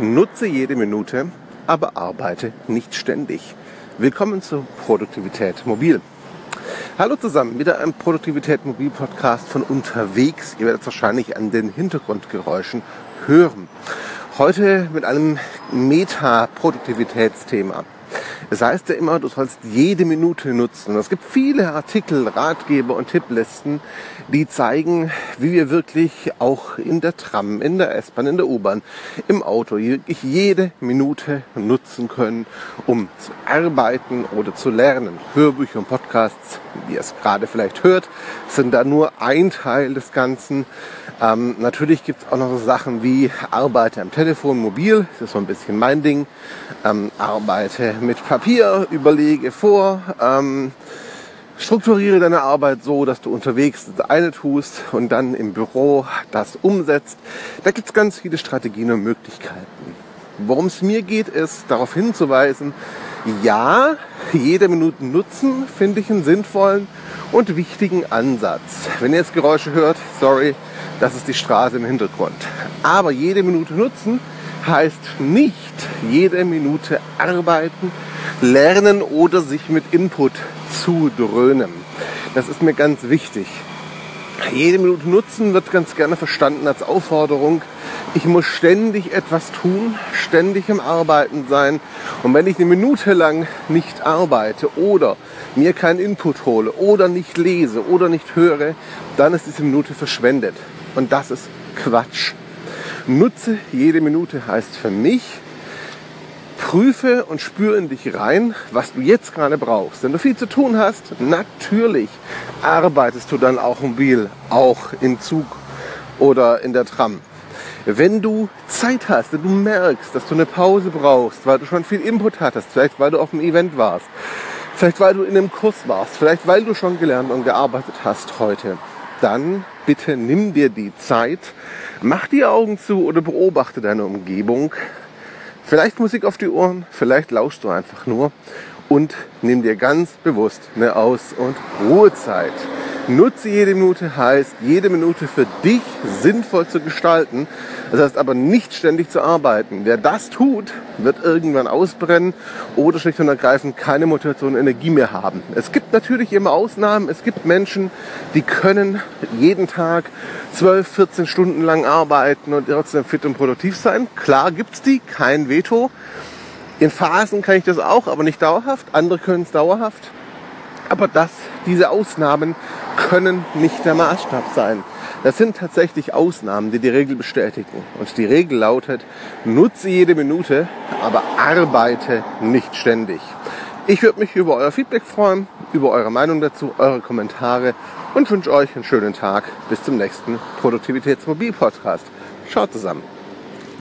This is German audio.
Nutze jede Minute, aber arbeite nicht ständig. Willkommen zur Produktivität Mobil. Hallo zusammen, wieder ein Produktivität Mobil Podcast von unterwegs. Ihr werdet es wahrscheinlich an den Hintergrundgeräuschen hören. Heute mit einem Meta-Produktivitätsthema. Es heißt ja immer, du sollst jede Minute nutzen. Es gibt viele Artikel, Ratgeber und Tipplisten, die zeigen, wie wir wirklich auch in der Tram, in der S-Bahn, in der U-Bahn, im Auto wirklich jede Minute nutzen können, um zu arbeiten oder zu lernen. Hörbücher und Podcasts, wie ihr es gerade vielleicht hört, sind da nur ein Teil des Ganzen. Ähm, natürlich gibt es auch noch so Sachen wie Arbeite am Telefon, mobil, das ist so ein bisschen mein Ding. Ähm, arbeite mit Papier, überlege vor, ähm, strukturiere deine Arbeit so, dass du unterwegs das eine tust und dann im Büro das umsetzt. Da gibt es ganz viele Strategien und Möglichkeiten. Worum es mir geht, ist darauf hinzuweisen, ja, jede Minute nutzen finde ich einen sinnvollen und wichtigen Ansatz. Wenn ihr jetzt Geräusche hört, sorry, das ist die Straße im Hintergrund. Aber jede Minute nutzen heißt nicht jede Minute arbeiten, lernen oder sich mit Input zu dröhnen. Das ist mir ganz wichtig. Jede Minute nutzen wird ganz gerne verstanden als Aufforderung. Ich muss ständig etwas tun, ständig im Arbeiten sein. Und wenn ich eine Minute lang nicht arbeite oder mir keinen Input hole oder nicht lese oder nicht höre, dann ist diese Minute verschwendet. Und das ist Quatsch. Nutze jede Minute heißt für mich, prüfe und spüre in dich rein, was du jetzt gerade brauchst. Wenn du viel zu tun hast, natürlich arbeitest du dann auch mobil, auch im Zug oder in der Tram. Wenn du Zeit hast und du merkst, dass du eine Pause brauchst, weil du schon viel Input hattest, vielleicht weil du auf einem Event warst, vielleicht weil du in einem Kurs warst, vielleicht weil du schon gelernt und gearbeitet hast heute, dann bitte nimm dir die Zeit, mach die Augen zu oder beobachte deine Umgebung. Vielleicht Musik auf die Ohren, vielleicht lauschst du einfach nur und nimm dir ganz bewusst eine Aus- und Ruhezeit. Nutze jede Minute heißt, jede Minute für dich sinnvoll zu gestalten. Das heißt aber nicht ständig zu arbeiten. Wer das tut, wird irgendwann ausbrennen oder schlicht und ergreifend keine Motivation und Energie mehr haben. Es gibt natürlich immer Ausnahmen. Es gibt Menschen, die können jeden Tag 12, 14 Stunden lang arbeiten und trotzdem fit und produktiv sein. Klar gibt's die, kein Veto. In Phasen kann ich das auch, aber nicht dauerhaft. Andere können es dauerhaft. Aber das, diese Ausnahmen können nicht der Maßstab sein. Das sind tatsächlich Ausnahmen, die die Regel bestätigen. Und die Regel lautet, nutze jede Minute, aber arbeite nicht ständig. Ich würde mich über euer Feedback freuen, über eure Meinung dazu, eure Kommentare und wünsche euch einen schönen Tag. Bis zum nächsten Produktivitätsmobil-Podcast. Schaut zusammen.